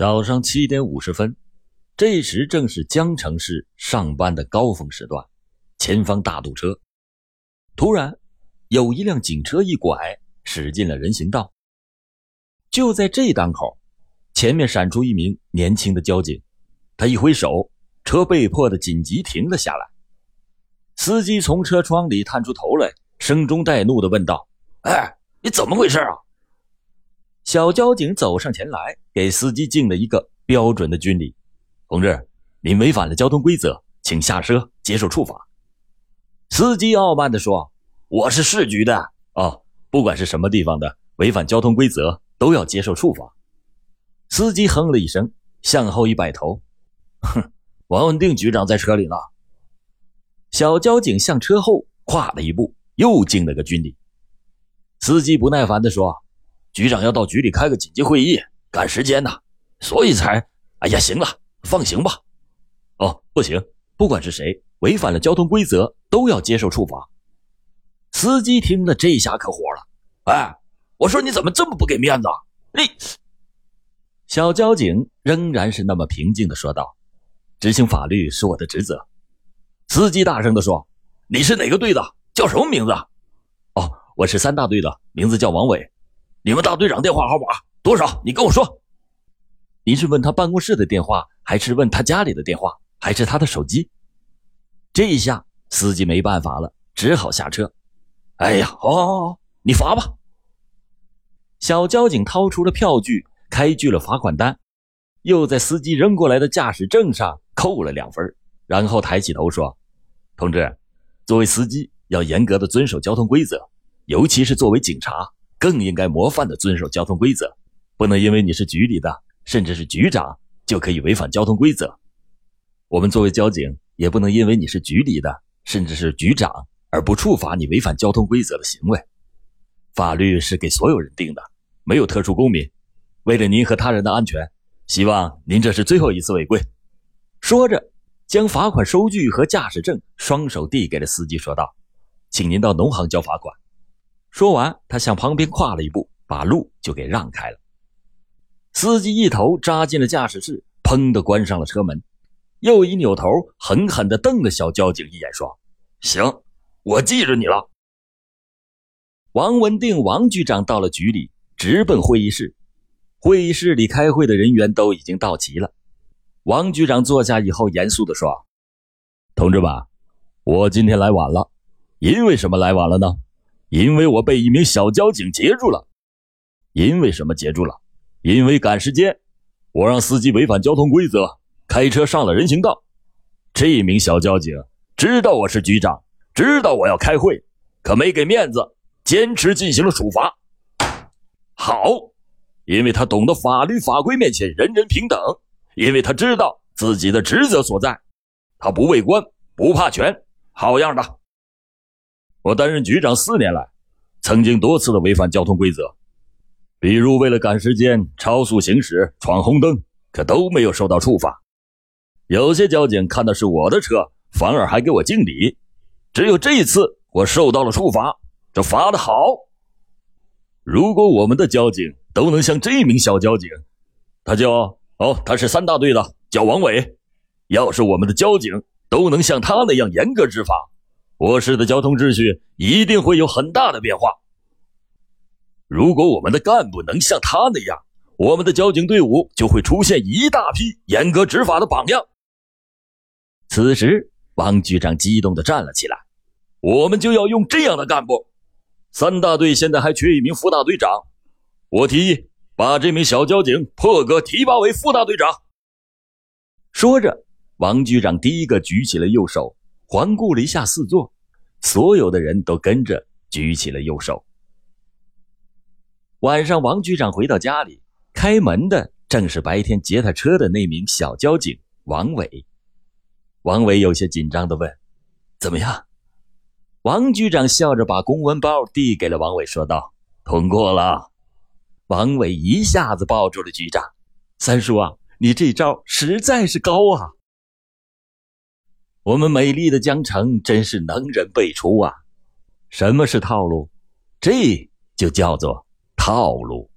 早上七点五十分，这时正是江城市上班的高峰时段，前方大堵车。突然，有一辆警车一拐，驶进了人行道。就在这当口，前面闪出一名年轻的交警，他一挥手，车被迫的紧急停了下来。司机从车窗里探出头来，声中带怒的问道：“哎，你怎么回事啊？”小交警走上前来，给司机敬了一个标准的军礼：“同志，您违反了交通规则，请下车接受处罚。”司机傲慢地说：“我是市局的哦，不管是什么地方的，违反交通规则都要接受处罚。”司机哼了一声，向后一摆头：“哼，王文定局长在车里呢。”小交警向车后跨了一步，又敬了个军礼。司机不耐烦地说。局长要到局里开个紧急会议，赶时间呢，所以才……哎呀，行了，放行吧。哦，不行，不管是谁违反了交通规则，都要接受处罚。司机听了这下可火了，哎，我说你怎么这么不给面子？你……小交警仍然是那么平静的说道：“执行法律是我的职责。”司机大声的说：“你是哪个队的？叫什么名字？”哦，我是三大队的，名字叫王伟。你们大队长电话号码多少？你跟我说。您是问他办公室的电话，还是问他家里的电话，还是他的手机？这一下司机没办法了，只好下车。哎呀，好，好，好，你罚吧。小交警掏出了票据，开具了罚款单，又在司机扔过来的驾驶证上扣了两分，然后抬起头说：“同志，作为司机要严格的遵守交通规则，尤其是作为警察。”更应该模范的遵守交通规则，不能因为你是局里的，甚至是局长，就可以违反交通规则。我们作为交警，也不能因为你是局里的，甚至是局长，而不处罚你违反交通规则的行为。法律是给所有人定的，没有特殊公民。为了您和他人的安全，希望您这是最后一次违规。说着，将罚款收据和驾驶证双手递给了司机，说道：“请您到农行交罚款。”说完，他向旁边跨了一步，把路就给让开了。司机一头扎进了驾驶室，砰的关上了车门，又一扭头，狠狠地瞪了小交警一眼，说：“行，我记着你了。”王文定王局长到了局里，直奔会议室。会议室里开会的人员都已经到齐了。王局长坐下以后，严肃地说：“同志们，我今天来晚了，因为什么来晚了呢？”因为我被一名小交警截住了，因为什么截住了？因为赶时间，我让司机违反交通规则，开车上了人行道。这名小交警知道我是局长，知道我要开会，可没给面子，坚持进行了处罚。好，因为他懂得法律法规面前人人平等，因为他知道自己的职责所在，他不畏官，不怕权，好样的。我担任局长四年来，曾经多次的违反交通规则，比如为了赶时间超速行驶、闯红灯，可都没有受到处罚。有些交警看到是我的车，反而还给我敬礼。只有这一次，我受到了处罚，这罚的好。如果我们的交警都能像这名小交警，他叫哦，他是三大队的，叫王伟。要是我们的交警都能像他那样严格执法。我市的交通秩序一定会有很大的变化。如果我们的干部能像他那样，我们的交警队伍就会出现一大批严格执法的榜样。此时，王局长激动地站了起来：“我们就要用这样的干部。三大队现在还缺一名副大队长，我提议把这名小交警破格提拔为副大队长。”说着，王局长第一个举起了右手。环顾了一下四座，所有的人都跟着举起了右手。晚上，王局长回到家里，开门的正是白天劫他车的那名小交警王伟。王伟有些紧张的问：“怎么样？”王局长笑着把公文包递给了王伟，说道：“通过了。”王伟一下子抱住了局长：“三叔啊，你这招实在是高啊！”我们美丽的江城真是能人辈出啊！什么是套路？这就叫做套路。